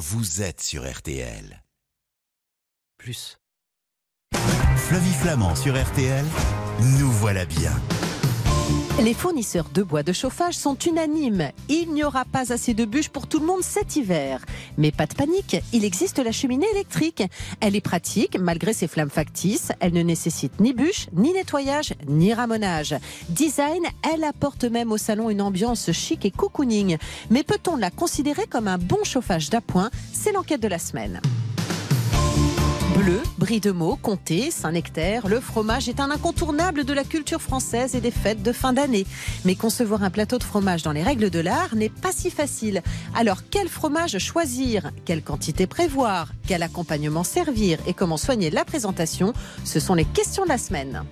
vous êtes sur RTL. Plus. Flavie Flamand sur RTL, nous voilà bien. Les fournisseurs de bois de chauffage sont unanimes. Il n'y aura pas assez de bûches pour tout le monde cet hiver. Mais pas de panique, il existe la cheminée électrique. Elle est pratique malgré ses flammes factices. Elle ne nécessite ni bûches, ni nettoyage, ni ramonage. Design, elle apporte même au salon une ambiance chic et cocooning. Mais peut-on la considérer comme un bon chauffage d'appoint? C'est l'enquête de la semaine. Bleu, brie de Meaux, comté, Saint-Nectaire, le fromage est un incontournable de la culture française et des fêtes de fin d'année. Mais concevoir un plateau de fromage dans les règles de l'art n'est pas si facile. Alors quel fromage choisir? Quelle quantité prévoir? Quel accompagnement servir? Et comment soigner la présentation? Ce sont les questions de la semaine.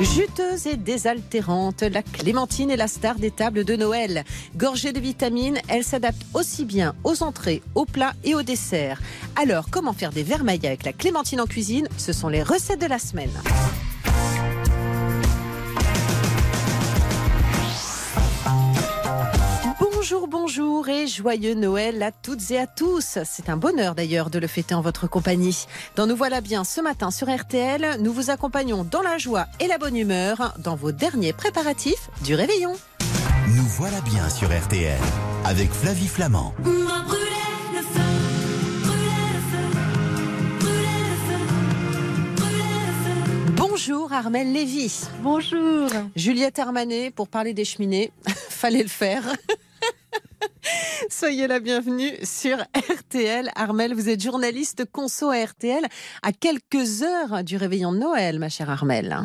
Juteuse et désaltérante, la clémentine est la star des tables de Noël. Gorgée de vitamines, elle s'adapte aussi bien aux entrées, aux plats et aux desserts. Alors, comment faire des vermeils avec la clémentine en cuisine? Ce sont les recettes de la semaine. Bonjour, bonjour et joyeux Noël à toutes et à tous. C'est un bonheur d'ailleurs de le fêter en votre compagnie. Dans Nous voilà bien ce matin sur RTL, nous vous accompagnons dans la joie et la bonne humeur dans vos derniers préparatifs du réveillon. Nous voilà bien sur RTL avec Flavie Flamand. On va brûler le feu, brûler le feu, brûler le feu, brûler le feu. Bonjour Armel Lévy. Bonjour. Juliette Armanet pour parler des cheminées. Fallait le faire. Soyez la bienvenue sur RTL. Armel, vous êtes journaliste conso à RTL à quelques heures du réveillon de Noël, ma chère Armel.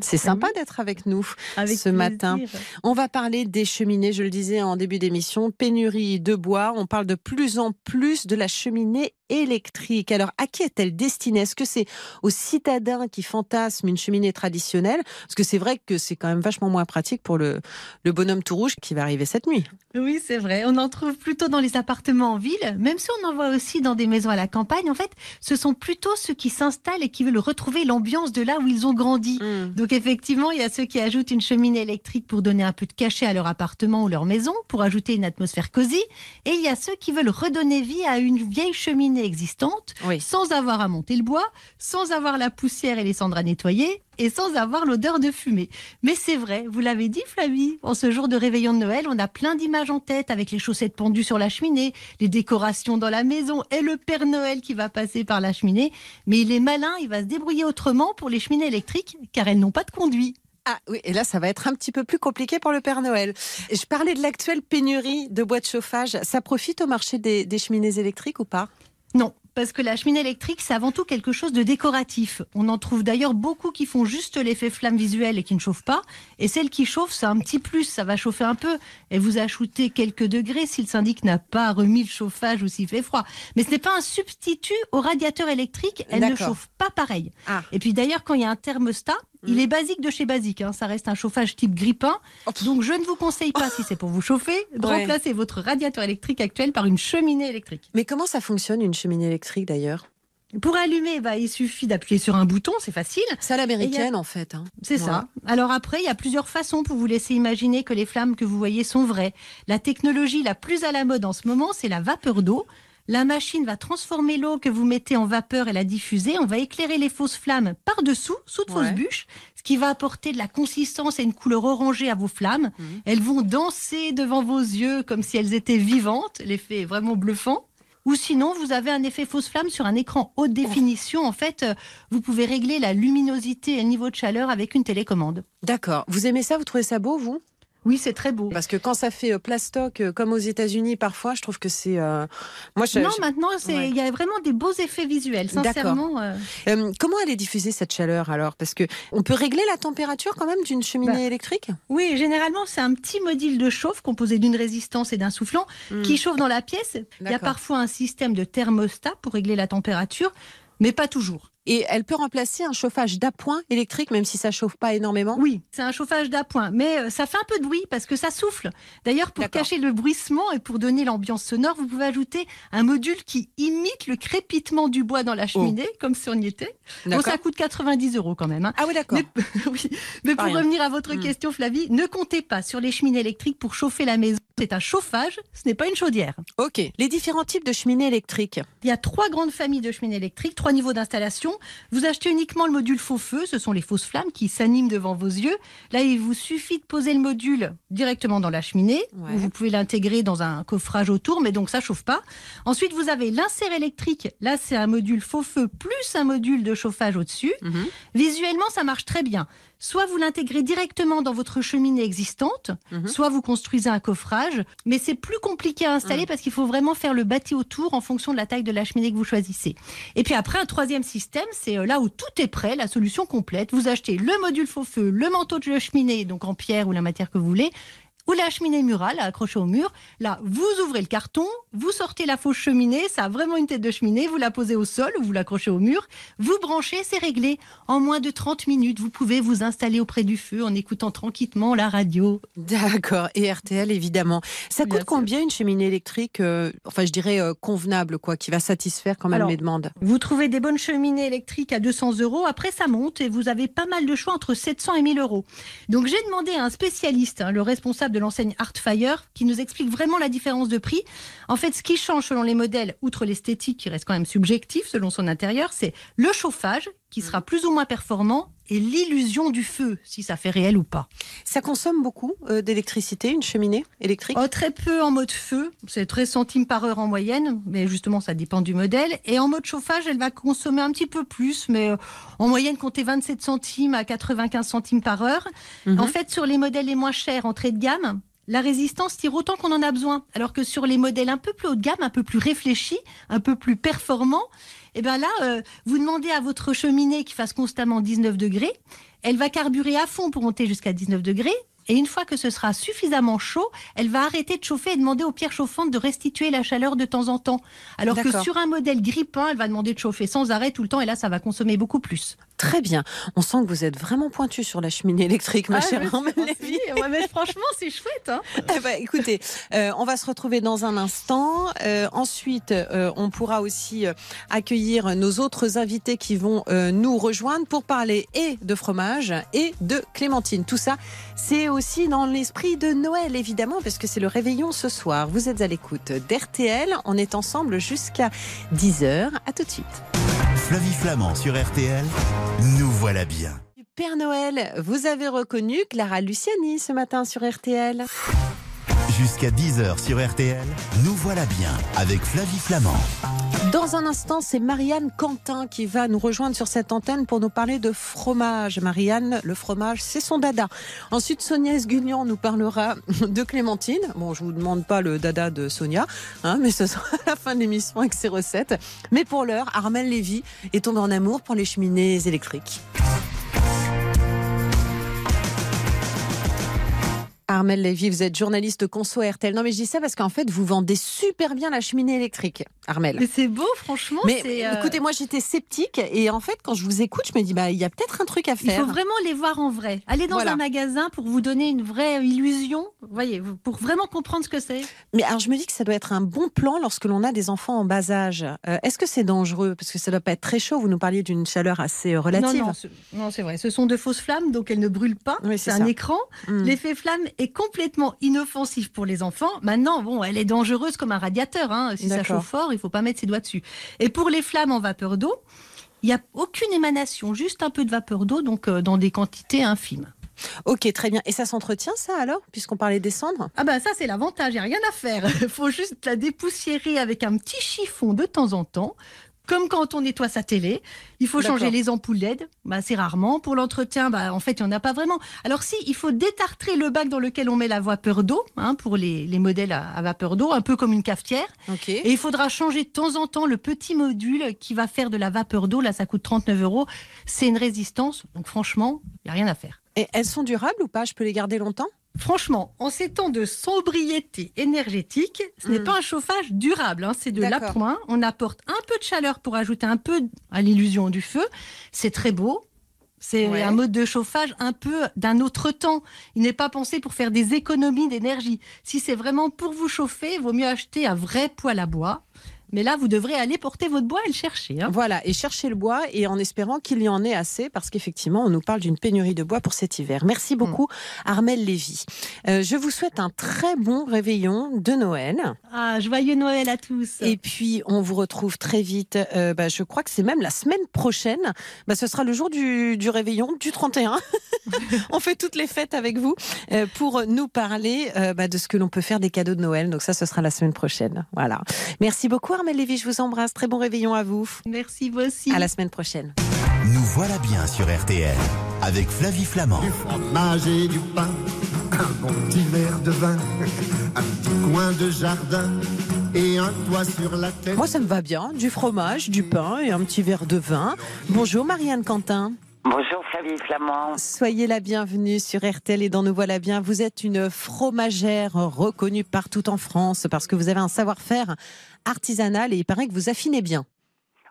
C'est sympa d'être avec nous Avec ce matin. On va parler des cheminées, je le disais en début d'émission, pénurie de bois. On parle de plus en plus de la cheminée électrique. Alors, à qui est-elle destinée? Est-ce que c'est aux citadins qui fantasment une cheminée traditionnelle? Parce que c'est vrai que c'est quand même vachement moins pratique pour le, le bonhomme tout rouge qui va arriver cette nuit. Oui, c'est vrai. On en trouve plutôt dans les appartements en ville, même si on en voit aussi dans des maisons à la campagne. En fait, ce sont plutôt ceux qui s'installent et qui veulent retrouver l'ambiance de là où ils ont grandi. Donc effectivement, il y a ceux qui ajoutent une cheminée électrique pour donner un peu de cachet à leur appartement ou leur maison, pour ajouter une atmosphère cosy. Et il y a ceux qui veulent redonner vie à une vieille cheminée existante, Oui. sans avoir à monter le bois, sans avoir la poussière et les cendres à nettoyer, et sans avoir l'odeur de fumée. Mais c'est vrai, vous l'avez dit Flavie, en ce jour de réveillon de Noël, on a plein d'images en tête avec les chaussettes pendues sur la cheminée, les décorations dans la maison et le Père Noël qui va passer par la cheminée. Mais il est malin, il va se débrouiller autrement pour les cheminées électriques, car elles n'ont pas de conduit. Ah oui, et là, ça va être un petit peu plus compliqué pour le Père Noël. Je parlais de l'actuelle pénurie de bois de chauffage. Ça profite au marché des, des cheminées électriques ou pas? Non, parce que la cheminée électrique, c'est avant tout quelque chose de décoratif. On en trouve d'ailleurs beaucoup qui font juste l'effet flamme visuelle et qui ne chauffent pas. Et celle qui chauffe, c'est un petit plus, ça va chauffer un peu. Et vous ajoutez quelques degrés si le syndic n'a pas remis le chauffage ou s'il fait froid. Mais ce n'est pas un substitut au radiateur électrique, elle ne chauffe pas pareil. Ah. Et puis d'ailleurs, quand il y a un thermostat, il est basique de chez basique. hein. Ça reste un chauffage type grippin. Donc je ne vous conseille pas, si c'est pour vous chauffer, de Ouais. remplacer votre radiateur électrique actuel par une cheminée électrique. Mais comment ça fonctionne une cheminée électrique d'ailleurs? Pour allumer, bah, il suffit d'appuyer sur un bouton, c'est facile. C'est à l'américaine en fait. hein. C'est ça. Alors après, il y a plusieurs façons pour vous laisser imaginer que les flammes que vous voyez sont vraies. La technologie la plus à la mode en ce moment, c'est la vapeur d'eau. La machine va transformer l'eau que vous mettez en vapeur et la diffuser. On va éclairer les fausses flammes par-dessous, sous de Ouais. fausses bûches, ce qui va apporter de la consistance et une couleur orangée à vos flammes. Mhm. Elles vont danser devant vos yeux comme si elles étaient vivantes. L'effet est vraiment bluffant. Ou sinon, vous avez un effet fausse flamme sur un écran haute définition. En fait, euh, vous pouvez régler la luminosité et le niveau de chaleur avec une télécommande. D'accord. Vous aimez ça? Vous trouvez ça beau, vous? Oui, c'est très beau. Parce que quand ça fait euh, plastoc, euh, comme aux États-Unis, parfois, je trouve que c'est. euh, Moi, je, non, je- maintenant, Ouais. il y a vraiment des beaux effets visuels. Sincèrement, euh, Euh, comment elle est diffusée cette chaleur alors? Parce que on peut régler la température quand même d'une cheminée Bah, électrique? oui, généralement, c'est un petit module de chauffe composé d'une résistance et d'un soufflant qui chauffe dans la pièce. Il y a parfois un système de thermostat pour régler la température, mais pas toujours. Et elle peut remplacer un chauffage d'appoint électrique, même si ça chauffe pas énormément Oui, c'est un chauffage d'appoint, mais euh, ça fait un peu de bruit parce que ça souffle. D'ailleurs, pour cacher le bruissement et pour donner l'ambiance sonore, vous pouvez ajouter un module qui imite le crépitement du bois dans la cheminée, comme si on y était. Bon, D'accord. ça coûte 90 euros quand même. hein. Ah oui, d'accord. Mais, oui. Mais pour rien. revenir à votre Hmm. question, Flavie, ne comptez pas sur les cheminées électriques pour chauffer la maison. C'est un chauffage, ce n'est pas une chaudière. Ok. Les différents types de cheminées électriques. Il y a trois grandes familles de cheminées électriques, trois niveaux d'installation. Vous achetez uniquement le module faux feu, ce sont les fausses flammes qui s'animent devant vos yeux. Là, il vous suffit de poser le module directement dans la cheminée. Ouais. ou Vous pouvez l'intégrer dans un coffrage autour, mais donc ça chauffe pas. Ensuite, vous avez l'insert électrique. Là, c'est un module faux feu plus un module de chauffage au-dessus. Mhm. Visuellement, ça marche très bien. Soit vous l'intégrez directement dans votre cheminée existante, Mhm. soit vous construisez un coffrage, mais c'est plus compliqué à installer Mhm. parce qu'il faut vraiment faire le bâti autour en fonction de la taille de la cheminée que vous choisissez. Et puis après, un troisième système, c'est euh, là où tout est prêt, la solution complète. Vous achetez le module faux feu, le manteau de cheminée, donc en pierre ou la matière que vous voulez, ou la cheminée murale accrochée au mur. Là, vous ouvrez le carton, vous sortez la fausse cheminée, ça a vraiment une tête de cheminée, vous la posez au sol ou vous l'accrochez au mur, vous branchez, c'est réglé. En moins de 30 minutes, vous pouvez vous installer auprès du feu en écoutant tranquillement la radio. D'accord. Et RTL, évidemment. Ça Bien coûte sûr. combien une cheminée électrique euh, Enfin, je dirais euh, convenable, quoi, qui va satisfaire quand même Alors, les demandes? Vous trouvez des bonnes cheminées électriques à 200 euros, après ça monte et vous avez pas mal de choix entre 700 et 1000 euros. Donc j'ai demandé à un spécialiste, hein, le responsable de l'enseigne Artfire, qui nous explique vraiment la différence de prix. En fait, ce qui change selon les modèles, outre l'esthétique qui reste quand même subjectif selon son intérieur, c'est le chauffage qui sera plus ou moins performant et l'illusion du feu, si ça fait réel ou pas. Ça consomme beaucoup euh, d'électricité, une cheminée électrique? Oh, très peu en mode feu, c'est 13 centimes par heure en moyenne, mais justement ça dépend du modèle. Et en mode chauffage, elle va consommer un petit peu plus, mais euh, en moyenne comptez 27 centimes à 95 centimes par heure. Mhm. En fait, sur les modèles les moins chers, entrée de gamme, la résistance tire autant qu'on en a besoin. Alors que sur les modèles un peu plus haut de gamme, un peu plus réfléchis, un peu plus performants, et ben là, euh, vous demandez à votre cheminée qui fasse constamment 19 degrés, elle va carburer à fond pour monter jusqu'à 19 degrés. Et une fois que ce sera suffisamment chaud, elle va arrêter de chauffer et demander aux pierres chauffantes de restituer la chaleur de temps en temps. Alors que sur un modèle grippin, elle va demander de chauffer sans arrêt tout le temps et là, ça va consommer beaucoup plus. Très bien. On sent que vous êtes vraiment pointu sur la cheminée électrique, ma Ah, chère Armelle Lévy. Ouais, mais franchement, c'est chouette. Hein Eh ben, écoutez, euh, on va se retrouver dans un instant. Euh, ensuite, euh, on pourra aussi accueillir nos autres invités qui vont nous rejoindre pour parler et de fromage et de clémentine. Tout ça, c'est aussi dans l'esprit de Noël, évidemment, parce que c'est le réveillon ce soir. Vous êtes à l'écoute d'RTL. On est ensemble jusqu'à 10h. À tout de suite. Flavie Flamand sur RTL, nous voilà bien. Père Noël, vous avez reconnu Clara Luciani ce matin sur RTL. Jusqu'à 10h sur RTL, nous voilà bien avec Flavie Flamand. Dans un instant, c'est Marianne Quentin qui va nous rejoindre sur cette antenne pour nous parler de fromage. Marianne, le fromage, c'est son dada. Ensuite, Sonia Esguignan nous parlera de Clémentine. Bon, je vous demande pas le dada de Sonia, hein, mais ce sera la fin de l'émission avec ses recettes. Mais pour l'heure, Armel Lévy est tombé en amour pour les cheminées électriques. Armel Lévy, vous êtes journaliste conso RTL. Non, mais je dis ça parce qu'en fait, vous vendez super bien la cheminée électrique, Armel. Mais c'est beau, franchement. Mais euh, écoutez, moi j'étais sceptique et en fait, quand je vous écoute, je me dis, bah, il y a peut-être un truc à Il faire. faut vraiment les voir en vrai. Allez dans Voilà. un magasin pour vous donner une vraie illusion. Vous voyez, pour vraiment comprendre ce que c'est. Mais alors, je me dis que ça doit être un bon plan lorsque l'on a des enfants en bas âge. Euh, Est-ce que c'est dangereux? Parce que ça doit pas être très chaud. Vous nous parliez d'une chaleur assez euh, relative. Non, non, ce- non, c'est vrai. Ce sont de fausses flammes, donc elles ne brûlent pas. Oui, c'est un ça. écran. Hmm. L'effet flamme est complètement inoffensif pour les enfants. Maintenant, bon, elle est dangereuse comme un radiateur. hein. Si ça chauffe fort, il faut pas mettre ses doigts dessus. Et pour les flammes en vapeur d'eau, il n'y a aucune émanation, juste un peu de vapeur d'eau, donc euh, dans des quantités infimes. Ok, très bien. Et ça s'entretient, ça alors Puisqu'on parlait des cendres? Ah ben ça c'est l'avantage, il n'y a rien à faire. Il faut juste la dépoussiérer avec un petit chiffon de temps en temps. Comme quand on nettoie sa télé, il faut changer les ampoules LED, bah, c'est rarement. Pour l'entretien, bah, en fait, il n'y en a pas vraiment. Alors si, il faut détartrer le bac dans lequel on met la vapeur d'eau, hein, pour les, les modèles à, à vapeur d'eau, un peu comme une cafetière. Et il faudra changer de temps en temps le petit module qui va faire de la vapeur d'eau. Là, ça coûte 39 euros. C'est une résistance, donc franchement, il n'y a rien à faire. Et elles sont durables ou pas? Je peux les garder longtemps? Franchement, en ces temps de sobriété énergétique, ce n'est Mm. pas un chauffage durable, hein, c'est de l'appoint. On apporte un peu de chaleur pour ajouter un peu à l'illusion du feu. C'est très beau. C'est Ouais. un mode de chauffage un peu d'un autre temps. Il n'est pas pensé pour faire des économies d'énergie. Si c'est vraiment pour vous chauffer, il vaut mieux acheter un vrai poêle à bois. Mais là, vous devrez aller porter votre bois et le chercher. hein. Voilà, et chercher le bois et en espérant qu'il y en ait assez, parce qu'effectivement, on nous parle d'une pénurie de bois pour cet hiver. Merci beaucoup, Armel Lévy. Euh, je vous souhaite un très bon réveillon de Noël. Ah, joyeux Noël à tous. Et puis, on vous retrouve très vite. euh, bah, je crois que c'est même la semaine prochaine. Bah, ce sera le jour du, du réveillon, du 31. on fait toutes les fêtes avec vous euh, pour nous parler bah, de ce que l'on peut faire des cadeaux de Noël. Donc ça, ce sera la semaine prochaine. Voilà. Merci beaucoup, Armel Lévy. Je vous embrasse. Très bon réveillon à vous. Merci vous aussi. À la semaine prochaine. Nous voilà bien sur RTL avec Flavie Flamand. Du fromage et du pain, un bon petit verre de vin, un petit coin de jardin et un toit sur la tête. Moi, ça me va bien. Du fromage, du pain et un petit verre de vin. Bonjour, Marianne Quentin. Bonjour Flavie Flamand. Soyez la bienvenue sur RTL et dans Nous Voilà Bien. Vous êtes une fromagère reconnue partout en France parce que vous avez un savoir-faire artisanal et il paraît que vous affinez bien.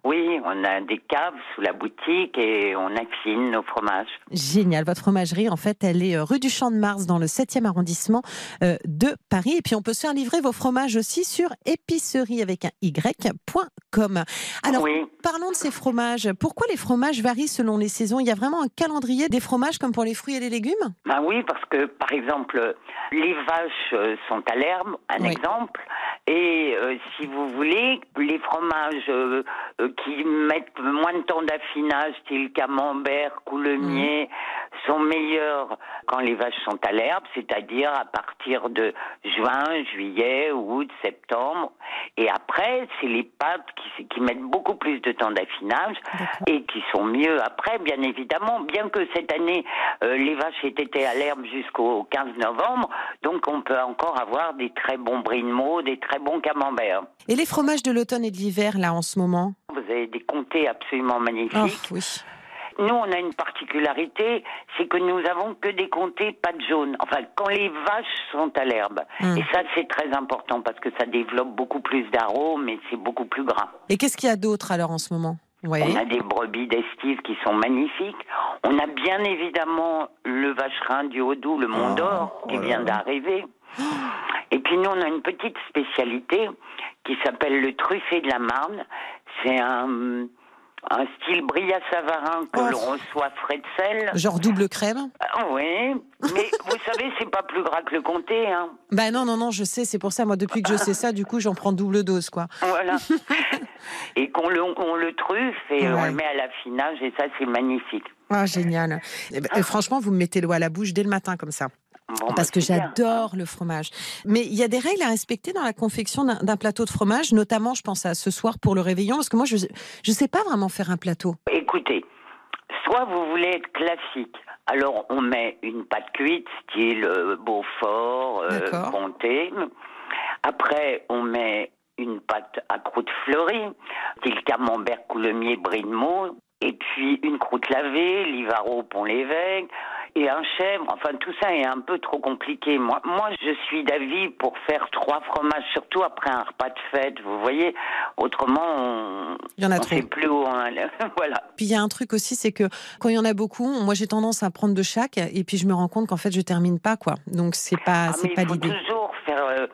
Oui, on a des caves sous la boutique et on affine nos fromages. Génial. Votre fromagerie, en fait, elle est euh, rue du Champ de Mars dans le 7e arrondissement euh, de Paris. Et puis, on peut se faire livrer vos fromages aussi sur épicerie avec un y.com. Alors, oui, parlons de ces fromages. Pourquoi les fromages varient selon les saisons? Il y a vraiment un calendrier des fromages comme pour les fruits et les légumes? Ben oui, parce que par exemple, les vaches euh, sont à l'herbe, un Oui. exemple, et euh, si vous voulez, les fromages euh, euh, qui mettent moins de temps d'affinage, style camembert, coulemier, sont meilleurs quand les vaches sont à l'herbe, c'est-à-dire à partir de juin, juillet, août, septembre. Et après, c'est les pâtes qui, qui mettent beaucoup plus de temps d'affinage et qui sont mieux après, bien évidemment. Bien que cette année, euh, les vaches aient été à l'herbe jusqu'au 15 novembre, donc on peut encore avoir des très bons Meaux, des très bons camemberts. Et les fromages de l'automne et de l'hiver, là, en ce moment? Vous avez des comtés absolument magnifiques. Oh, oui. Nous, on a une particularité, c'est que nous avons que des comtés pâte jaune. Enfin, quand les vaches sont à l'herbe. Mm. Et ça, c'est très important parce que ça développe beaucoup plus d'arômes et c'est beaucoup plus gras. Et qu'est-ce qu'il y a d'autre alors en ce moment Oui. On a des brebis d'estive qui sont magnifiques. On a bien évidemment le vacherin du Haut-Doubs, le Mont d'Or, qui vient d'arriver. Et puis nous, on a une petite spécialité qui s'appelle le truffé de la Marne. C'est un, un style Bria-Savarin que Oh. l'on reçoit frais de sel. Genre double crème? Ah oui, mais vous savez, c'est pas plus gras que le comté, hein. Bah non, non, non, je sais, c'est pour ça, moi, depuis que je sais ça, du coup, j'en prends double dose, quoi. Voilà. et qu'on le, on le truffe et on le met à l'affinage et ça, c'est magnifique. Ah, génial. Eh ben, et franchement, vous me mettez l'eau à la bouche dès le matin, comme ça. Bon, Parce bah, que j'adore le fromage. Mais il y a des règles à respecter dans la confection d'un plateau de fromage, notamment, je pense à ce soir pour le réveillon, parce que moi, je ne sais pas vraiment faire un plateau. Écoutez, soit vous voulez être classique, alors on met une pâte cuite, style euh, Beaufort, euh. Comté. Après, on met une pâte à croûte fleurie, style Camembert, Coulommiers, Brie de. Et puis une croûte lavée, Livaro, Pont-l'Évêque. Et un chèvre, enfin tout ça est un peu trop compliqué. Moi, moi je suis d'avis pour faire trois fromages, surtout après un repas de fête, vous voyez. Autrement, on, Il y en a on trop. sait plus où on Voilà. Puis il y a un truc aussi, c'est que quand il y en a beaucoup, moi j'ai tendance à prendre de chaque, et puis je me rends compte qu'en fait je termine pas, quoi. Donc c'est pas, Ah, c'est pas l'idée. toujours faire. euh,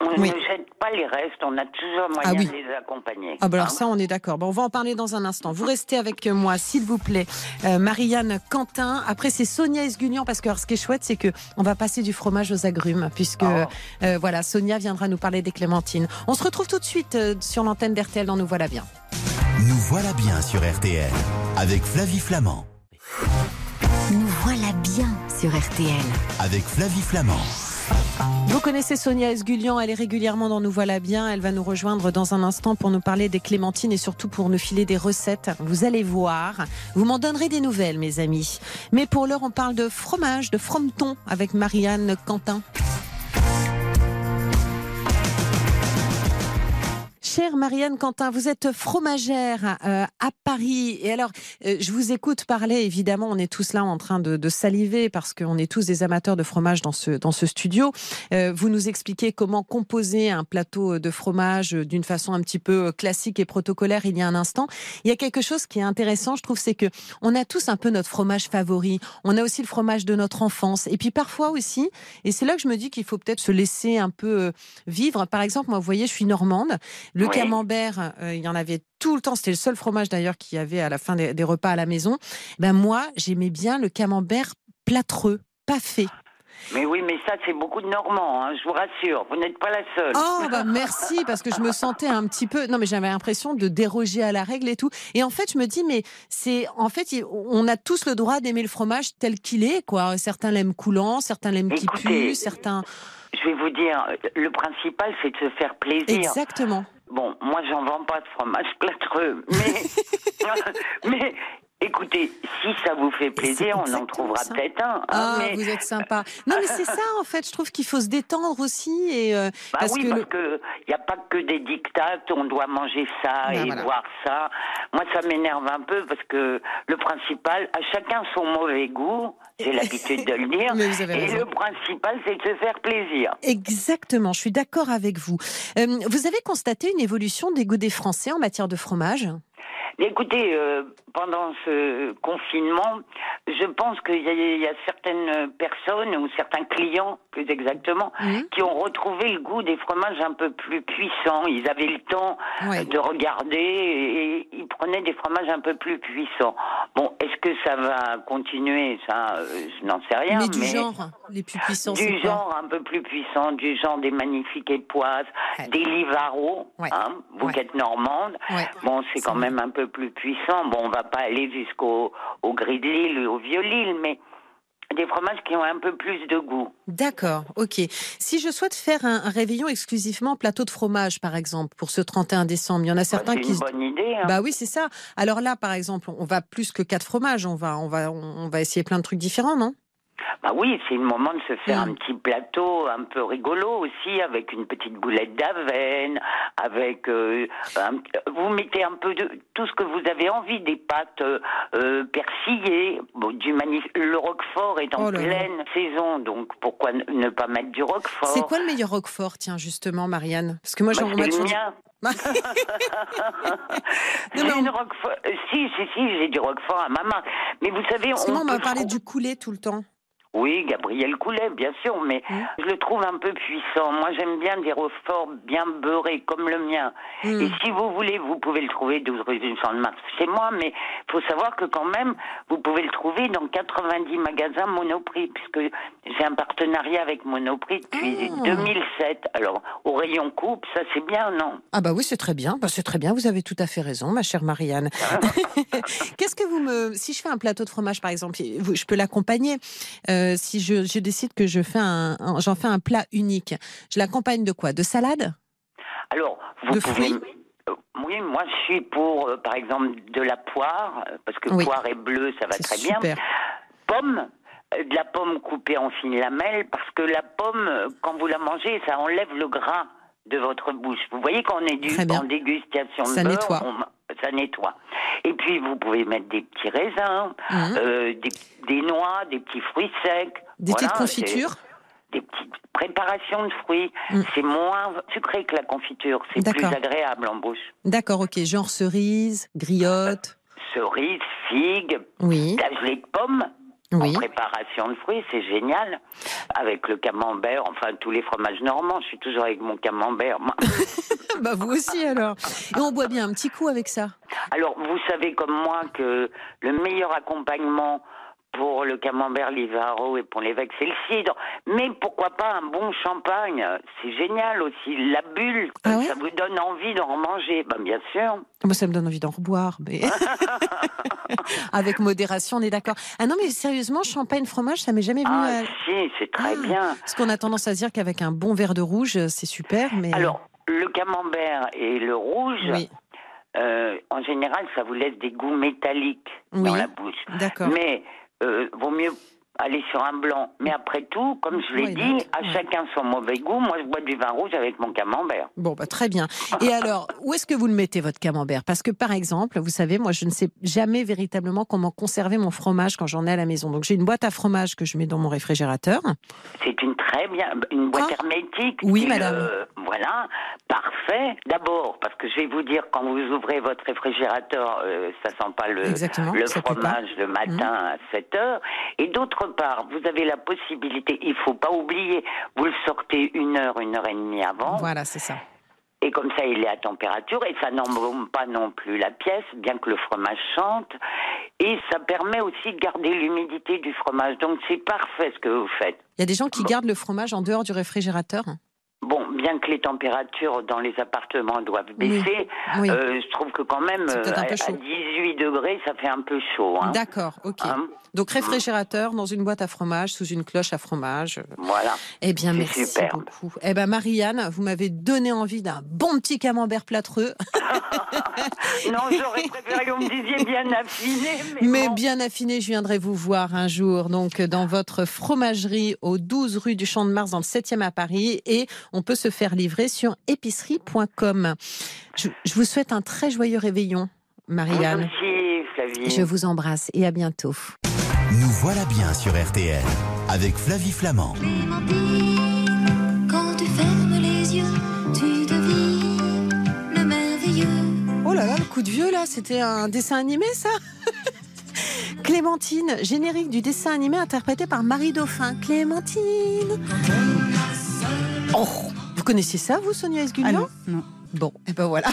on Oui. ne jette pas les restes, on a toujours moyen Ah oui. de les accompagner. Ah bah alors hein. ça, on est d'accord. Bon, on va en parler dans un instant. Vous restez avec moi, s'il vous plaît. Euh, Marianne Quentin. Après, c'est Sonia Esguignan, parce que alors, ce qui est chouette, c'est que on va passer du fromage aux agrumes, puisque Oh. euh, voilà, Sonia viendra nous parler des clémentines. On se retrouve tout de suite euh, sur l'antenne d'RTL dans Nous Voilà Bien. Nous voilà bien sur RTL avec Flavie Flamand. Nous voilà bien sur RTL. Avec Flavie Flamand. Vous connaissez Sonia Esgulian, elle est régulièrement dans Nous Voilà Bien. Elle va nous rejoindre dans un instant pour nous parler des clémentines et surtout pour nous filer des recettes. Vous allez voir, vous m'en donnerez des nouvelles, mes amis. Mais pour l'heure, on parle de fromage, de frometon avec Marianne Quentin. Chère Marianne Quentin, vous êtes fromagère euh, à Paris. Et alors, euh, je vous écoute parler, évidemment, on est tous là en train de, saliver parce qu'on est tous des amateurs de fromage dans ce, dans ce studio. Euh, vous nous expliquez comment composer un plateau de fromage d'une façon un petit peu classique et protocolaire il y a un instant. Il y a quelque chose qui est intéressant, je trouve, c'est que on a tous un peu notre fromage favori. On a aussi le fromage de notre enfance. Et puis parfois aussi, et c'est là que je me dis qu'il faut peut-être se laisser un peu vivre. Par exemple, moi, vous voyez, je suis normande. Oui. camembert, euh, il y en avait tout le temps. C'était le seul fromage d'ailleurs qu'il y avait à la fin des, des repas à la maison. Ben moi, j'aimais bien le camembert plâtreux, pas fait. Mais oui, mais ça, c'est beaucoup de Normands, hein, je vous rassure. Vous n'êtes pas la seule. Oh bah merci parce que je me sentais un petit peu non mais j'avais l'impression de déroger à la règle et tout et en fait je me dis mais c'est en fait on a tous le droit d'aimer le fromage tel qu'il est quoi certains l'aiment coulant certains l'aiment qui pue certains Je vais vous dire, le principal, c'est de se faire plaisir. exactement Bon, moi, j'en vends pas de fromage plâtreux, mais, mais écoutez, si ça vous fait plaisir, on en trouvera peut-être un. hein, ah mais, vous êtes sympa non mais c'est ça en fait je trouve qu'il faut se détendre aussi et euh, bah parce oui, que parce le- que il n'y a pas que des dictates, on doit manger ça Ben et voilà. boire ça. Moi, ça m'énerve un peu parce que le principal, à chacun son mauvais goût, j'ai l'habitude de le dire. Mais vous avez et raison. le principal, c'est de se faire plaisir. Exactement, je suis d'accord avec vous. Euh, vous avez constaté une évolution des goûts des Français en matière de fromage? Écoutez, euh, pendant ce confinement, je pense qu'il y, a- il y a certaines personnes ou certains clients, plus exactement, qui ont retrouvé le goût des fromages un peu plus puissants. Ils avaient le temps Ouais. de regarder et, ils prenaient des fromages un peu plus puissants. Bon, est-ce que ça va continuer? Ça, euh, je n'en sais rien. mais du genre les plus puissants Du quoi? genre un peu plus puissant, du genre des magnifiques époisses, Ouais. des livaro, Ouais. hein, vous êtes normande. Bon, c'est quand même un peu plus puissant. Bon, on va pas aller jusqu'au au gris de Lille, au vieux Lille, mais des fromages qui ont un peu plus de goût. D'accord, ok. Si je souhaite faire un, un réveillon exclusivement plateau de fromage, par exemple, pour ce 31 décembre, il y en a Bah, certains c'est qui... une se- bonne idée. hein. Bah oui, c'est ça. Alors là, par exemple, on va plus que quatre fromages, on va, on va, on va essayer plein de trucs différents, non? Bah oui, c'est le moment de se faire Mm. un petit plateau un peu rigolo aussi, avec une petite boulette d'avenne, avec euh, un- vous mettez un peu de tout ce que vous avez envie, des pâtes euh, euh, persillées, bon, du magnif- le roquefort est en Oh pleine saison, donc pourquoi ne- pas mettre du roquefort? C'est quoi le meilleur roquefort, tiens, justement, Marianne? Parce que moi, Bah, j'en m'a le mien. Non, J'ai mais on- une roquefort. Si, si, si, j'ai du roquefort à ma main. Mais vous savez, on on m'a parlé du coulet tout le temps. Oui, Gabriel Coulet, bien sûr, mais Mm. je le trouve un peu puissant. Moi, j'aime bien des roqueforts bien beurrés, comme le mien. Mm. Et si vous voulez, vous pouvez le trouver 12 rue du Champ de Mars chez moi, mais il faut savoir que quand même, vous pouvez le trouver dans 90 magasins Monoprix, puisque j'ai un partenariat avec Monoprix depuis Ah. 2007. Alors, au rayon coupe, ça c'est bien, non? Ah bah oui, c'est très bien. Bah, c'est très bien. Vous avez tout à fait raison, ma chère Marianne. Qu'est-ce que vous me, si je fais un plateau de fromage par exemple, je peux l'accompagner. Euh, si je, je décide que je fais un, un- j'en fais un plat unique, je l'accompagne de quoi? De salade? Alors, vous De pouvez. fruits? Euh, Oui, moi je suis pour, euh, par exemple, de la poire, euh, parce que Oui. poire et bleu, ça va très super. bien. Pomme, euh, de la pomme coupée en fines lamelles, parce que la pomme, euh, quand vous la mangez, ça enlève le gras de votre bouche. Vous voyez quand on est dû en dégustation de Ça beurre, nettoie. on- ça nettoie. Et puis vous pouvez mettre des petits raisins, Mhm. euh, des, des noix, des petits fruits secs. Des Voilà, petites confitures des petites préparations de fruits. Mm. C'est moins sucré que la confiture. C'est plus agréable en bouche. D'accord, ok. Genre cerise, griotte. Cerises, figues, Oui, la gelée de pommes. Oui. En préparation de fruits, c'est génial. Avec le camembert, enfin tous les fromages normands, je suis toujours avec mon camembert. moi. bah vous aussi alors. Et on boit bien un petit coup avec ça? Alors, vous savez comme moi que le meilleur accompagnement pour le camembert Livaro et pour l'évêque, c'est le cidre. Mais pourquoi pas un bon champagne? C'est génial aussi. La bulle, Ah ouais ça vous donne envie d'en remanger. Ben, bien sûr. Moi, ça me donne envie d'en reboire. Mais... Avec modération, on est d'accord. Ah non, mais sérieusement, champagne, fromage, ça m'est jamais venu Ah, à... si, c'est très Ah. bien. Parce qu'on a tendance à se dire qu'avec un bon verre de rouge, c'est super, mais... Alors, le camembert et le rouge, Oui, euh, en général, ça vous laisse des goûts métalliques dans la bouche. d'accord. Mais euh, vaut mieux aller sur un blanc. Mais après tout, comme je l'ai dit, à Ouais. chacun son mauvais goût. Moi, je bois du vin rouge avec mon camembert. Bon, bah, très bien. Et alors, où est-ce que vous le mettez, votre camembert? Parce que, par exemple, vous savez, moi, je ne sais jamais véritablement comment conserver mon fromage quand j'en ai à la maison. Donc, j'ai une boîte à fromage que je mets dans mon réfrigérateur. C'est une très bien, une boîte Ah. hermétique. Oui, madame. le- voilà, parfait. D'abord, parce que je vais vous dire, quand vous ouvrez votre réfrigérateur, euh, ça sent pas le, Exactement, fromage le matin à 7 heures. Et d'autre part, vous avez la possibilité, il faut pas oublier, vous le sortez une heure, une heure et demie avant. Voilà, c'est ça. Et comme ça, il est à température et ça n'embaume pas non plus la pièce, bien que le fromage chante. Et ça permet aussi de garder l'humidité du fromage. Donc c'est parfait ce que vous faites. Il y a des gens qui gardent le fromage en dehors du réfrigérateur. Bon, bien que les températures dans les appartements doivent baisser, Oui. euh, je trouve que quand même euh, à, chaud. 18 degrés, ça fait un peu chaud. hein. D'accord, ok. Hein? Donc, réfrigérateur dans une boîte à fromage, sous une cloche à fromage. Voilà. Eh bien, merci superbe. beaucoup. Eh ben, Marianne, vous m'avez donné envie d'un bon petit camembert plâtreux. non, j'aurais préféré que vous me disiez bien affiné, mais, Mais bon. bien affiné, je viendrai vous voir un jour, donc dans votre fromagerie au 12 rue du Champ de Mars dans le 7e à Paris et on peut se faire livrer sur épicerie.com. Je, je vous souhaite un très joyeux réveillon, Marianne. aussi, Flavie. Je vous embrasse et à bientôt. Nous voilà bien sur RTL avec Flavie Flamand. Clémentine, quand tu fermes les yeux, tu devines le merveilleux. Oh là là, le coup de vieux là, c'était un dessin animé ça Clémentine, générique du dessin animé interprété par Marie Dauphin. Clémentine. Oh, connaissiez ça vous, Sonia Esgulian Ah non, non. Bon, et ben voilà.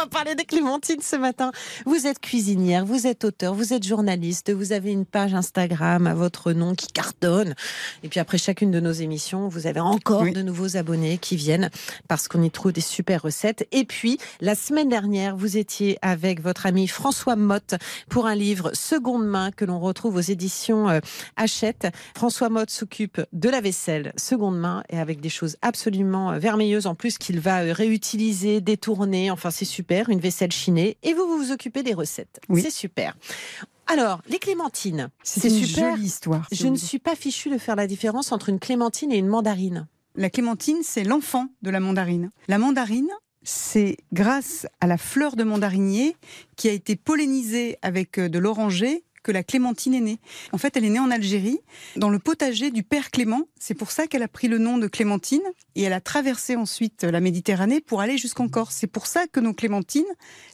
On va parler de Clémentine ce matin. Vous êtes cuisinière, vous êtes auteur, vous êtes journaliste, vous avez une page Instagram à votre nom qui cartonne. Et puis après chacune de nos émissions, vous avez encore Oui. de nouveaux abonnés qui viennent parce qu'on y trouve des super recettes. Et puis, la semaine dernière, vous étiez avec votre ami François Motte pour un livre seconde main que l'on retrouve aux éditions euh, Hachette. François Motte s'occupe de la vaisselle seconde main et avec des choses absolument euh, vermeilleuses en plus qu'il va euh, réutiliser, détourner. Enfin, c'est super, une vaisselle chinée. Et vous, vous vous occupez des recettes. Oui. C'est super. Alors, les clémentines, C'est une super. jolie histoire. Je ne suis pas fichue de faire la différence entre une clémentine et une mandarine. La clémentine, c'est l'enfant de la mandarine. La mandarine, c'est grâce à la fleur de mandarinier qui a été pollinisée avec euh, de l'oranger que la clémentine est née. En fait, elle est née en Algérie, dans le potager du père Clément. C'est pour ça qu'elle a pris le nom de clémentine et elle a traversé ensuite la Méditerranée pour aller jusqu'en Corse. C'est pour ça que nos clémentines,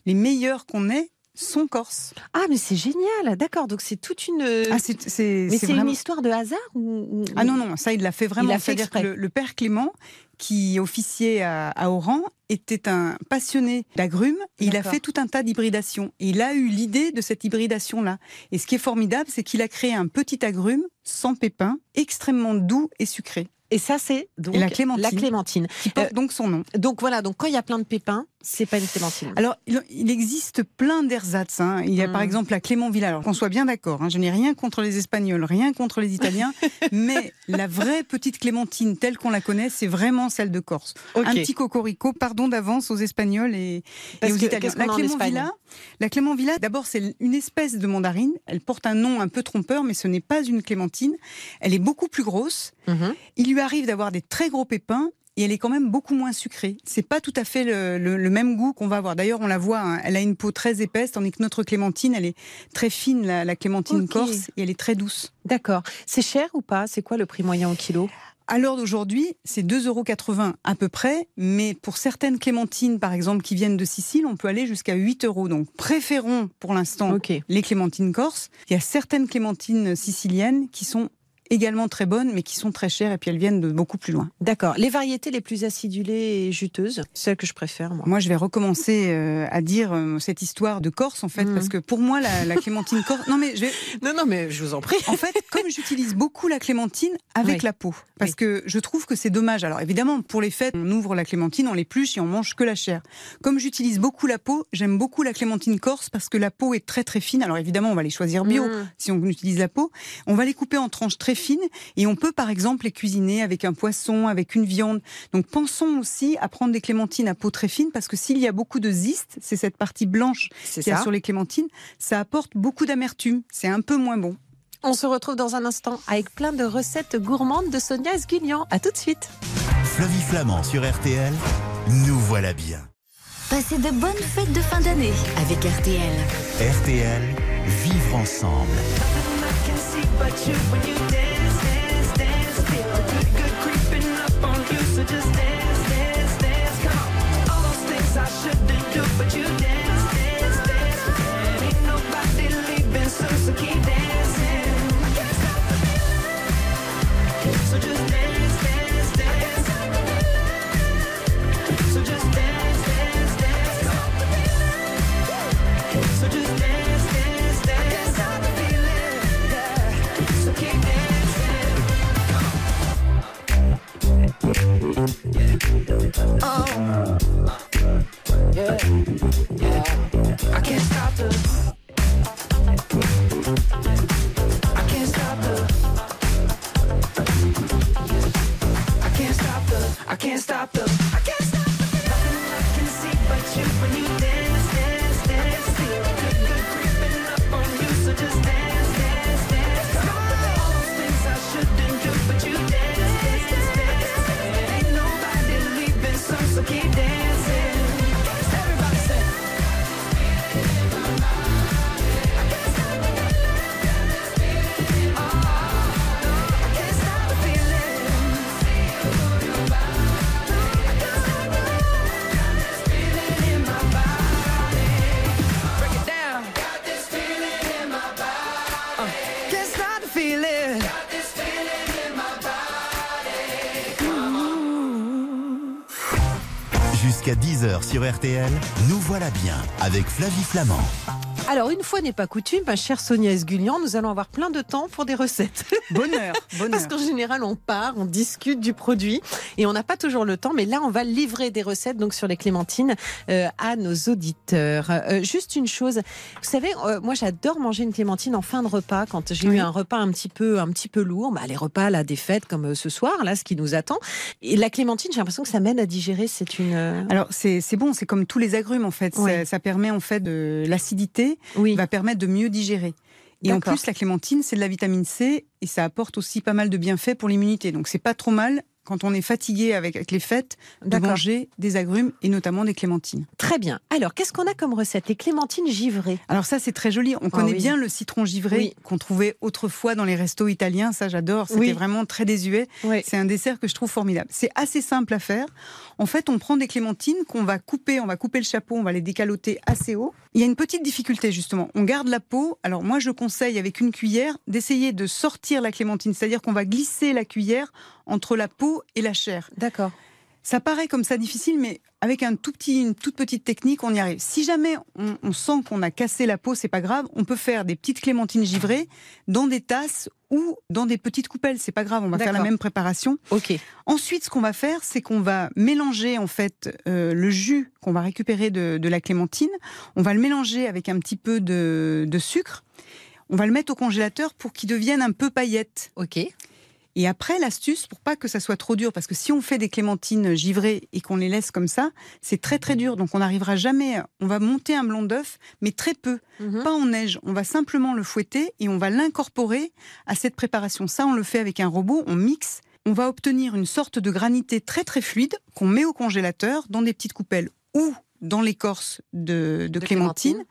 les meilleures qu'on ait, sont corses. Ah, mais c'est génial. D'accord. Donc, c'est toute une. Ah, c'est c'est- mais c'est c'est vraiment- une histoire de hasard ou... Ah non, non, ça, il l'a fait vraiment. Il l'a fait C'est-à-dire que le père Clément, qui officiait à, à Oran, était un passionné d'agrumes. et Il a fait tout un tas d'hybridations. Il a eu l'idée de cette hybridation-là. Et ce qui est formidable, c'est qu'il a créé un petit agrume sans pépins, extrêmement doux et sucré, Et ça, c'est donc la clémentine. la clémentine. qui porte Euh, donc son nom. Donc voilà, donc quand il y a plein de pépins, c'est pas une clémentine. Alors, il, existe plein d'ersatz. hein. Il y a Mm. par exemple la Clément Villa. Alors, qu'on soit bien d'accord, hein, je n'ai rien contre les Espagnols, rien contre les Italiens, mais la vraie petite Clémentine telle qu'on la connaît, c'est vraiment celle de Corse. Un petit cocorico, pardon d'avance aux Espagnols et, aux que- Italiens. La a en Clément Espagne Villa, la d'abord, c'est une espèce de mandarine. Elle porte un nom un peu trompeur, mais ce n'est pas une clémentine. Elle est beaucoup plus grosse. Mhm. Il lui arrive d'avoir des très gros pépins. Et elle est quand même beaucoup moins sucrée. C'est pas tout à fait le, le- le même goût qu'on va avoir. D'ailleurs, on la voit, hein, elle a une peau très épaisse, tandis que notre clémentine, elle est très fine, la, la clémentine corse, et elle est très douce. D'accord. C'est cher ou pas? C'est quoi le prix moyen au kilo? À l'heure d'aujourd'hui, c'est 2,80 euros à peu près, mais pour certaines clémentines, par exemple, qui viennent de Sicile, on peut aller jusqu'à 8 euros. Donc, préférons pour l'instant les clémentines corses. Il y a certaines clémentines siciliennes qui sont également très bonnes, mais qui sont très chères, et puis elles viennent de beaucoup plus loin. D'accord. Les variétés les plus acidulées et juteuses, celles que je préfère, moi. Moi, je vais recommencer euh, à dire euh, cette histoire de Corse, en fait, Mhm. parce que pour moi, la, la clémentine corse. Non, mais je vais- Non, non, mais je vous en prie. en fait, comme j'utilise beaucoup la clémentine avec Oui. la peau, parce que je trouve que c'est dommage. Alors, évidemment, pour les fêtes, on ouvre la clémentine, on l'épluche et on mange que la chair. Comme j'utilise beaucoup la peau, j'aime beaucoup la clémentine corse parce que la peau est très très fine. Alors, évidemment, on va les choisir bio Mm. si on utilise la peau. On va les couper en tranches très fines et on peut, par exemple, les cuisiner avec un poisson, avec une viande. Donc, pensons aussi à prendre des clémentines à peau très fine parce que s'il y a beaucoup de zeste, c'est cette partie blanche qu'il y a sur les clémentines, ça apporte beaucoup d'amertume. C'est un peu moins bon. On se retrouve dans un instant avec plein de recettes gourmandes de Sonia Esguignan. À tout de suite. Flavie Flamand sur RTL, nous voilà bien. Passez de bonnes fêtes de fin d'année avec RTL. RTL, vivre ensemble. you when you dance, dance, dance. Feel the good, good creeping up on you, so just dance. Jusqu'à sur RTL, nous voilà bien avec Flavie Flamand. Alors, une fois n'est pas coutume, ma chère Sonia Esgulian, nous allons avoir plein de temps pour des recettes. Bonheur, bonheur. Parce qu'en général, on part, on discute du produit et on n'a pas toujours le temps. Mais là, on va livrer des recettes donc sur les clémentines euh, à nos auditeurs. Euh, juste une chose, vous savez, euh, moi, j'adore manger une clémentine en fin de repas quand j'ai Oui. eu un repas un petit peu, un petit peu lourd. Bah, les repas là, des fêtes comme euh, ce soir, là, ce qui nous attend. Et la clémentine, j'ai l'impression que ça m'aide à digérer. C'est une. euh, Alors c'est c'est bon, c'est comme tous les agrumes en fait. Oui. Ça, ça permet en fait de l'acidité Oui. va permettre de mieux digérer. Et en plus, la clémentine, c'est de la vitamine C et ça apporte aussi pas mal de bienfaits pour l'immunité. Donc c'est pas trop mal quand on est fatigué avec, avec les fêtes de manger des agrumes et notamment des clémentines. Très bien. Alors, qu'est-ce qu'on a comme recette? Les clémentines givrées. Alors ça, c'est très joli. On connaît Ah oui. bien le citron givré Oui. qu'on trouvait autrefois dans les restos italiens. Ça, j'adore. C'était Oui. vraiment très désuet. C'est un dessert que je trouve formidable. C'est assez simple à faire. En fait, on prend des clémentines qu'on va couper, on va couper le chapeau, on va les décaloter assez haut. Il y a une petite difficulté justement. On garde la peau. Alors moi, je conseille avec une cuillère d'essayer de sortir la clémentine, c'est-à-dire qu'on va glisser la cuillère entre la peau et la chair. D'accord. Ça paraît comme ça difficile, mais avec un tout petit, une toute petite technique, on y arrive. Si jamais on, on sent qu'on a cassé la peau, c'est pas grave. On peut faire des petites clémentines givrées dans des tasses ou dans des petites coupelles. C'est pas grave. On va faire la même préparation. Ok. Ensuite, ce qu'on va faire, c'est qu'on va mélanger en fait euh, le jus qu'on va récupérer de, de la clémentine. On va le mélanger avec un petit peu de, de sucre. On va le mettre au congélateur pour qu'il devienne un peu paillette. Ok. Et après, l'astuce, pour pas que ça soit trop dur, parce que si on fait des clémentines givrées et qu'on les laisse comme ça, c'est très très dur. Donc on n'arrivera jamais. On va monter un blanc d'œuf, mais très peu, Mhm. pas en neige. On va simplement le fouetter et on va l'incorporer à cette préparation. Ça, on le fait avec un robot, on mixe. On va obtenir une sorte de granité très très fluide qu'on met au congélateur dans des petites coupelles ou dans l'écorce de, de De clémentine. clémentine.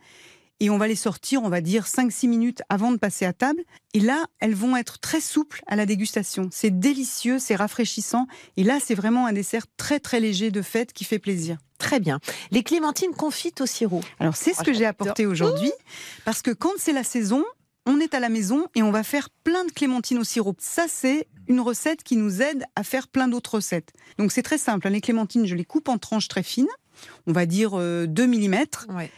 Et on va les sortir, on va dire 5-6 minutes avant de passer à table. Et là, elles vont être très souples à la dégustation. C'est délicieux, c'est rafraîchissant. Et là, c'est vraiment un dessert très très léger de fête qui fait plaisir. Très bien. Les clémentines confites au sirop. Alors c'est ce Ah, que j'ai j'adore. apporté aujourd'hui. Parce que quand c'est la saison, on est à la maison et on va faire plein de clémentines au sirop. Ça, c'est une recette qui nous aide à faire plein d'autres recettes. Donc c'est très simple. hein. Les clémentines, je les coupe en tranches très fines. On va dire euh, 2 mm. Ouais.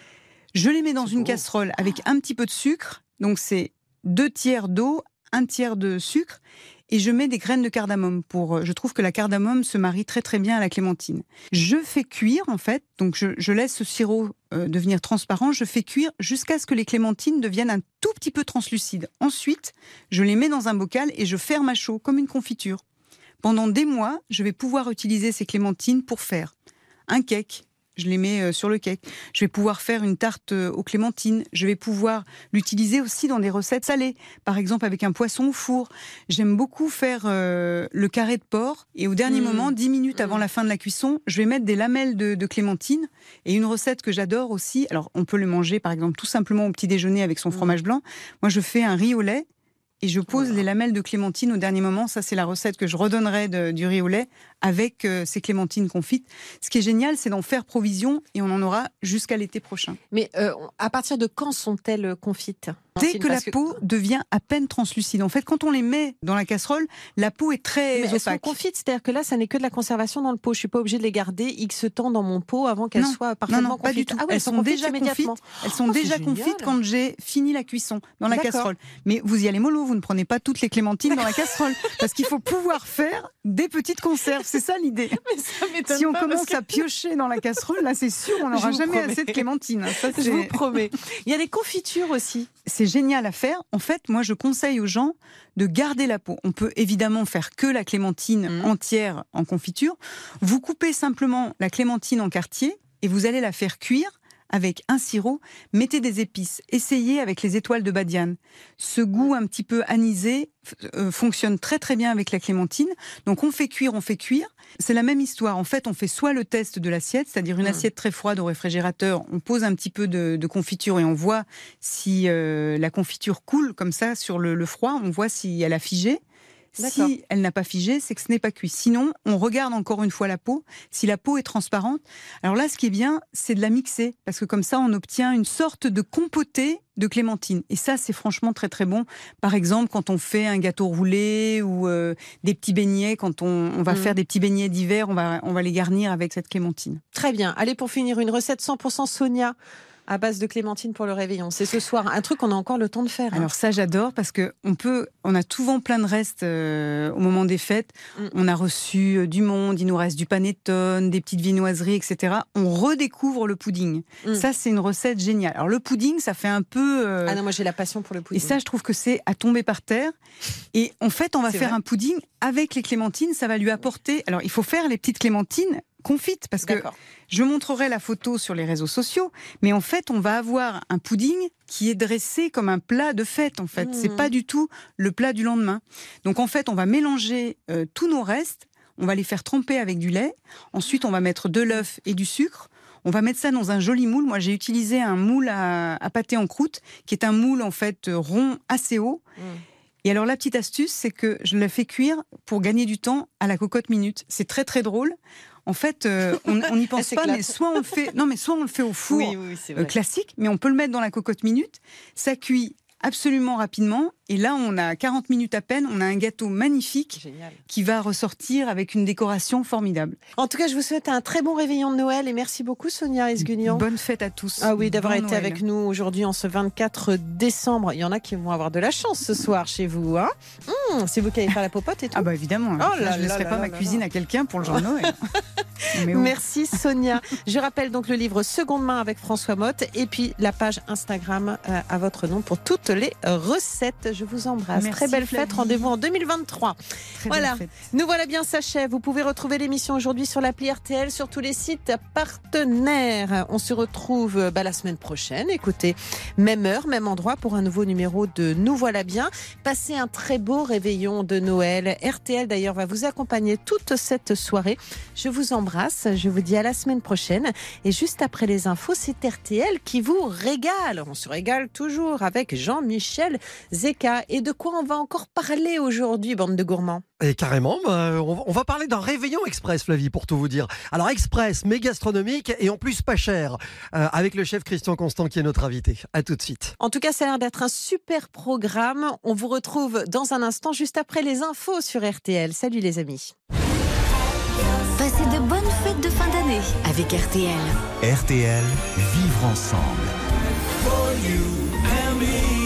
Je les mets dans une casserole avec un petit peu de sucre. Donc c'est deux tiers d'eau, un tiers de sucre. Et je mets des graines de cardamome pour. euh, Je trouve que la cardamome se marie très très bien à la clémentine. Je fais cuire en fait. Donc je, je laisse ce sirop euh, devenir transparent. Je fais cuire jusqu'à ce que les clémentines deviennent un tout petit peu translucides. Ensuite, je les mets dans un bocal et je ferme à chaud comme une confiture. Pendant des mois, je vais pouvoir utiliser ces clémentines pour faire un cake, je les mets euh, sur le cake. Je vais pouvoir faire une tarte euh, aux clémentines. Je vais pouvoir l'utiliser aussi dans des recettes salées, par exemple avec un poisson au four. J'aime beaucoup faire euh, le carré de porc et au dernier Mm. moment, 10 minutes avant la fin de la cuisson, je vais mettre des lamelles de, de clémentine et une recette que j'adore aussi. Alors, on peut le manger par exemple tout simplement au petit déjeuner avec son fromage blanc. Moi, je fais un riz au lait. Et je pose les lamelles de clémentine au dernier moment. Ça, c'est la recette que je redonnerai de- du riz au lait avec euh, ces clémentines confites. Ce qui est génial, c'est d'en faire provision et on en aura jusqu'à l'été prochain. Mais euh, à partir de quand sont-elles confites Dès que la peau devient à peine translucide. En fait, quand on les met dans la casserole, la peau est très Mais elles sont opaque. confites, c'est-à-dire que là, ça n'est que de la conservation dans le pot. Je suis pas obligée de les garder X temps dans mon pot avant qu'elles Non, soient Non, parfaitement non, pas du tout. Ah ouais, elles sont déjà confites. Elles sont Oh, déjà génial. confites quand j'ai fini la cuisson dans la casserole. Mais vous y allez mollo, vous ne prenez pas toutes les clémentines dans la casserole parce qu'il faut pouvoir faire des petites conserves. C'est ça l'idée. Si on commence que- à piocher dans la casserole, là, c'est sûr, on n'aura jamais promets. assez de clémentines. Ça, Je vous promets. Il y a des confitures aussi. c'est génial à faire. En fait, moi, je conseille aux gens de garder la peau. On peut évidemment faire que la clémentine Mhm. entière en confiture. Vous coupez simplement la clémentine en quartier et vous allez la faire cuire avec un sirop. Mettez des épices. Essayez avec les étoiles de Badiane. Ce goût un petit peu anisé euh, fonctionne très très bien avec la clémentine. Donc on fait cuire, on fait cuire. C'est la même histoire. En fait, on fait soit le test de l'assiette, c'est-à-dire une Mhm. assiette très froide au réfrigérateur, on pose un petit peu de, de confiture et on voit si euh, la confiture coule comme ça sur le, le froid, on voit si elle a figé. Si elle n'a pas figé, c'est que ce n'est pas cuit. Sinon, on regarde encore une fois la peau. Si la peau est transparente, alors là, ce qui est bien, c'est de la mixer parce que comme ça, on obtient une sorte de compoté de clémentine. Et ça, c'est franchement très très bon. Par exemple, quand on fait un gâteau roulé ou euh, des petits beignets, quand on, on va Mhm. faire des petits beignets d'hiver, on va, on va les garnir avec cette clémentine. Très bien. Allez, pour finir, une recette 100% Sonia à base de clémentine pour le réveillon. C'est ce soir un truc qu'on a encore le temps de faire. hein. Alors ça, j'adore parce que on peut, on a souvent plein de restes euh, au moment des fêtes. Mm. On a reçu euh, du monde, il nous reste du panettone, des petites viennoiseries, etc. On redécouvre le pudding. Mm. Ça, c'est une recette géniale. Alors le pudding, ça fait un peu. euh, Ah non, moi j'ai la passion pour le et pudding. ça, je trouve que c'est à tomber par terre. Et en fait, on va faire un pudding avec les clémentines. Ça va lui apporter. Alors, il faut faire les petites clémentines confites parce que je montrerai la photo sur les réseaux sociaux, mais en fait, on va avoir un pudding qui est dressé comme un plat de fête. En fait, c'est Mhm. pas du tout le plat du lendemain. Donc, en fait, on va mélanger euh, tous nos restes. On va les faire tremper avec du lait. Ensuite, on va mettre de l'œuf et du sucre. On va mettre ça dans un joli moule. Moi, j'ai utilisé un moule à, à pâté en croûte, qui est un moule en fait euh, rond assez haut. Mm. Et alors, la petite astuce, c'est que je le fais cuire pour gagner du temps à la cocotte minute. C'est très très drôle. En fait, euh, on n'y pense pas, mais soit on le fait, non, mais soit on le fait au four Oui, oui, c'est euh, classique, mais on peut le mettre dans la cocotte minute. Ça cuit absolument rapidement. Et là, on a 40 minutes à peine. On a un gâteau magnifique Génial. qui va ressortir avec une décoration formidable. En tout cas, je vous souhaite un très bon réveillon de Noël et merci beaucoup Sonia Esguignan. Bonne fête à tous. Ah oui, d'avoir Bon été Noël. avec nous aujourd'hui en ce 24 décembre. Il y en a qui vont avoir de la chance ce soir chez vous. Hein Hum, c'est vous qui allez faire la popote et tout. Ah bah évidemment. Oh là je ne laisserai là pas là ma cuisine à quelqu'un pour le jour de Noël. Merci Sonia. Je rappelle donc le livre Seconde main avec François Motte et puis la page Instagram euh, à votre nom pour toutes les recettes. Je vous embrasse. Merci, Très belle fête. Rendez-vous en 2023. Très Voilà. belle fête. Nous voilà bien s'achève. Vous pouvez retrouver l'émission aujourd'hui sur l'appli RTL, sur tous les sites partenaires. On se retrouve bah, la semaine prochaine. Écoutez, même heure, même endroit pour un nouveau numéro de Nous voilà bien. Passez un très beau réveillon de Noël. RTL d'ailleurs va vous accompagner toute cette soirée. Je vous embrasse. Je vous dis à la semaine prochaine. Et juste après les infos, c'est RTL qui vous régale. On se régale toujours avec Jean-Michel Zeka. Et de quoi on va encore parler aujourd'hui, bande de gourmands? Et carrément, bah, on, va- on va parler d'un réveillon express, Flavie, pour tout vous dire. Alors express, mais gastronomique et en plus pas cher, euh, avec le chef Christian Constant qui est notre invité. À tout de suite. En tout cas, ça a l'air d'être un super programme. On vous retrouve dans un instant, juste après les infos sur RTL. Salut les amis. Passez de bonnes fêtes de fin d'année avec RTL. RTL, vivre ensemble. For you and me.